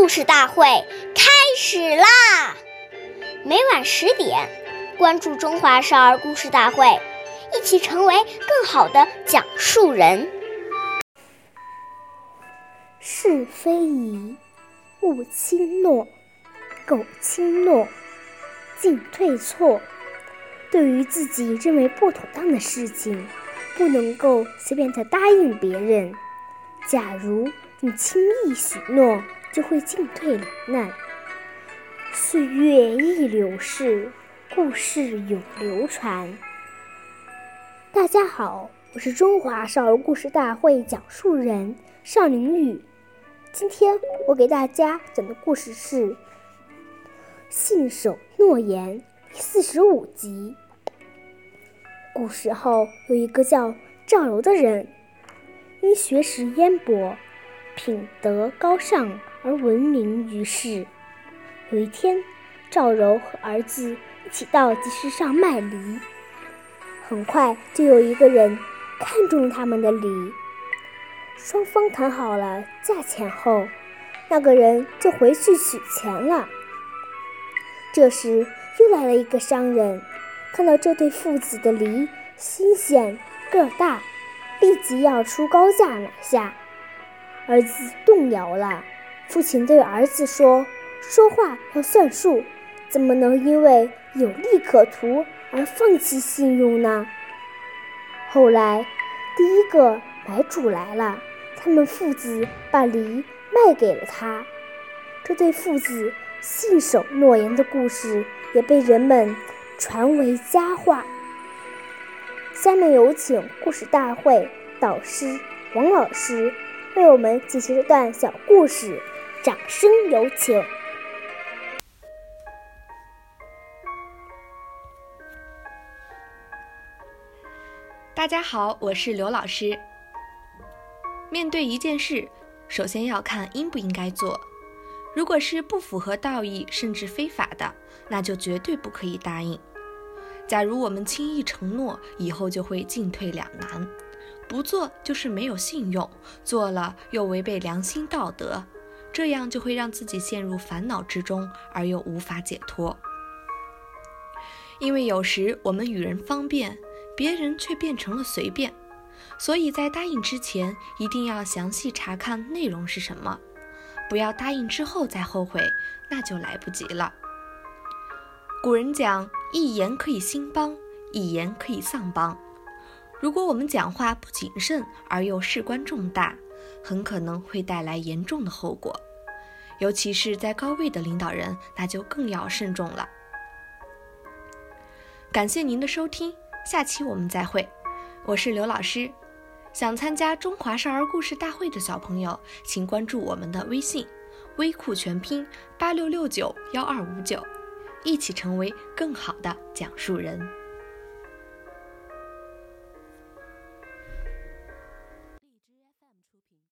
故事大会开始啦！每晚十点，关注《中华少儿故事大会》，一起成为更好的讲述人。是非宜，勿轻诺；苟轻诺，进退错。对于自己认为不妥当的事情，不能够随便的答应别人。假如你轻易许诺，就会进退两难。岁月易流逝，故事永流传。大家好，我是中华少儿故事大会讲述人邵凌宇。今天我给大家讲的故事是《信守诺言》第四十五集。古时候有一个叫赵柔的人，因学识渊博、品德高尚而闻名于世。有一天，赵柔和儿子一起到集市上卖梨，很快就有一个人看中他们的梨。双方谈好了价钱后，那个人就回去取钱了。这时，又来了一个商人。看到这对父子的梨新鲜个大，立即要出高价买下。儿子动摇了，父亲对儿子说：“说话要算数，怎么能因为有利可图而放弃信用呢？”后来，第一个买主来了，他们父子把梨卖给了他。这对父子信守诺言的故事也被人们。传为佳话。下面有请故事大会导师王老师为我们进行这段小故事，掌声有请。大家好，我是刘老师。面对一件事，首先要看应不应该做。如果是不符合道义甚至非法的，那就绝对不可以答应。假如我们轻易承诺，以后就会进退两难；不做就是没有信用，做了又违背良心道德，这样就会让自己陷入烦恼之中，而又无法解脱。因为有时我们与人方便，别人却变成了随便，所以在答应之前一定要详细查看内容是什么，不要答应之后再后悔，那就来不及了。古人讲：“一言可以兴邦，一言可以丧邦。”如果我们讲话不谨慎而又事关重大，很可能会带来严重的后果。尤其是在高位的领导人，那就更要慎重了。感谢您的收听，下期我们再会。我是刘老师。想参加中华少儿故事大会的小朋友，请关注我们的微信“微库全拼八六六九幺二五九”。一起成为更好的讲述人。